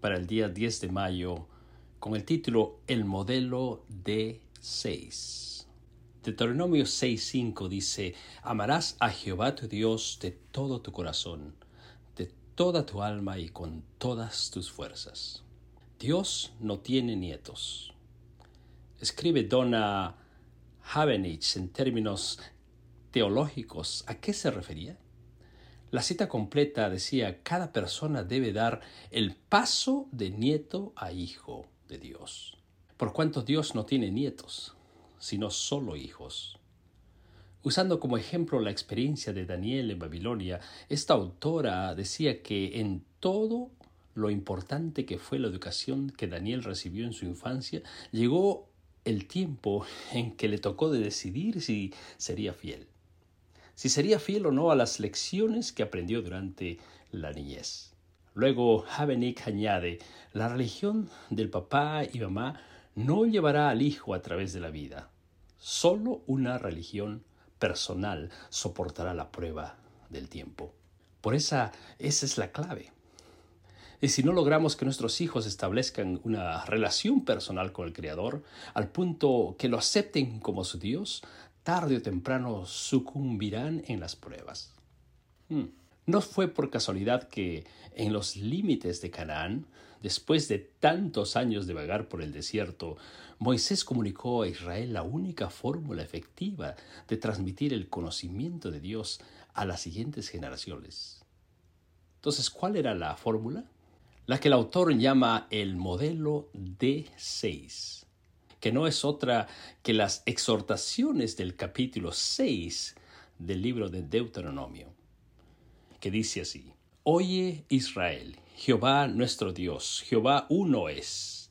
para el día 10 de mayo con el título El modelo de 6. Deuteronomio 6.5 dice, Amarás a Jehová tu Dios de todo tu corazón, de toda tu alma y con todas tus fuerzas. Dios no tiene nietos. Escribe Donna Havenich en términos teológicos. ¿A qué se refería? La cita completa decía, cada persona debe dar el paso de nieto a hijo de Dios. Por cuanto Dios no tiene nietos, sino solo hijos. Usando como ejemplo la experiencia de Daniel en Babilonia, esta autora decía que en todo lo importante que fue la educación que Daniel recibió en su infancia, llegó el tiempo en que le tocó de decidir si sería fiel si sería fiel o no a las lecciones que aprendió durante la niñez. Luego Habenik añade, la religión del papá y mamá no llevará al hijo a través de la vida. Solo una religión personal soportará la prueba del tiempo. Por esa, esa es la clave. Y si no logramos que nuestros hijos establezcan una relación personal con el Creador, al punto que lo acepten como su Dios, tarde o temprano sucumbirán en las pruebas. Hmm. No fue por casualidad que en los límites de Canaán, después de tantos años de vagar por el desierto, Moisés comunicó a Israel la única fórmula efectiva de transmitir el conocimiento de Dios a las siguientes generaciones. Entonces, ¿cuál era la fórmula? La que el autor llama el modelo D6 que no es otra que las exhortaciones del capítulo 6 del libro de Deuteronomio, que dice así, Oye Israel, Jehová nuestro Dios, Jehová uno es.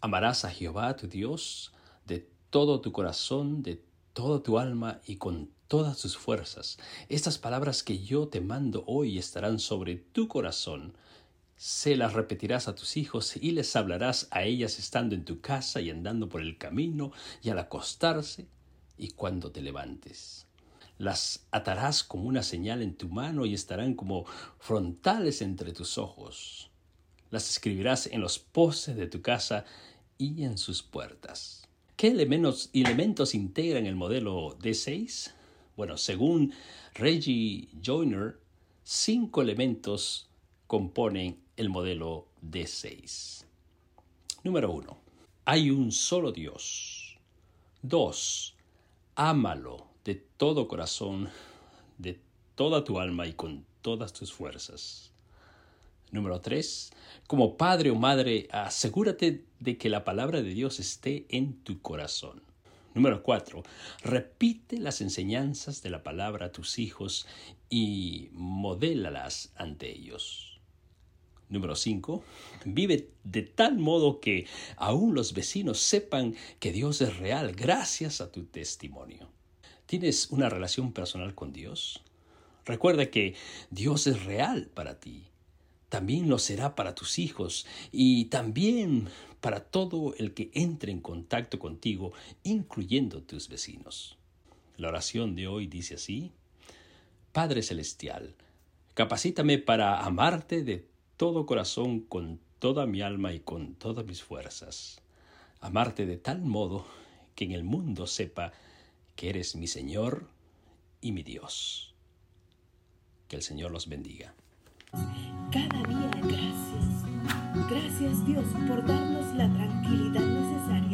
Amarás a Jehová tu Dios de todo tu corazón, de toda tu alma y con todas tus fuerzas. Estas palabras que yo te mando hoy estarán sobre tu corazón se las repetirás a tus hijos y les hablarás a ellas estando en tu casa y andando por el camino y al acostarse y cuando te levantes. Las atarás como una señal en tu mano y estarán como frontales entre tus ojos. Las escribirás en los postes de tu casa y en sus puertas. ¿Qué elementos, elementos integran el modelo D6? Bueno, según Reggie Joyner, cinco elementos componen el modelo D6. Número 1. Hay un solo Dios. 2. Ámalo de todo corazón, de toda tu alma y con todas tus fuerzas. Número 3. Como padre o madre, asegúrate de que la palabra de Dios esté en tu corazón. Número 4. Repite las enseñanzas de la palabra a tus hijos y modélalas ante ellos. Número 5. Vive de tal modo que aún los vecinos sepan que Dios es real gracias a tu testimonio. ¿Tienes una relación personal con Dios? Recuerda que Dios es real para ti. También lo será para tus hijos y también para todo el que entre en contacto contigo, incluyendo tus vecinos. La oración de hoy dice así, Padre Celestial, capacítame para amarte de todo corazón, con toda mi alma y con todas mis fuerzas. Amarte de tal modo que en el mundo sepa que eres mi Señor y mi Dios. Que el Señor los bendiga. Cada día gracias. Gracias Dios por darnos la tranquilidad necesaria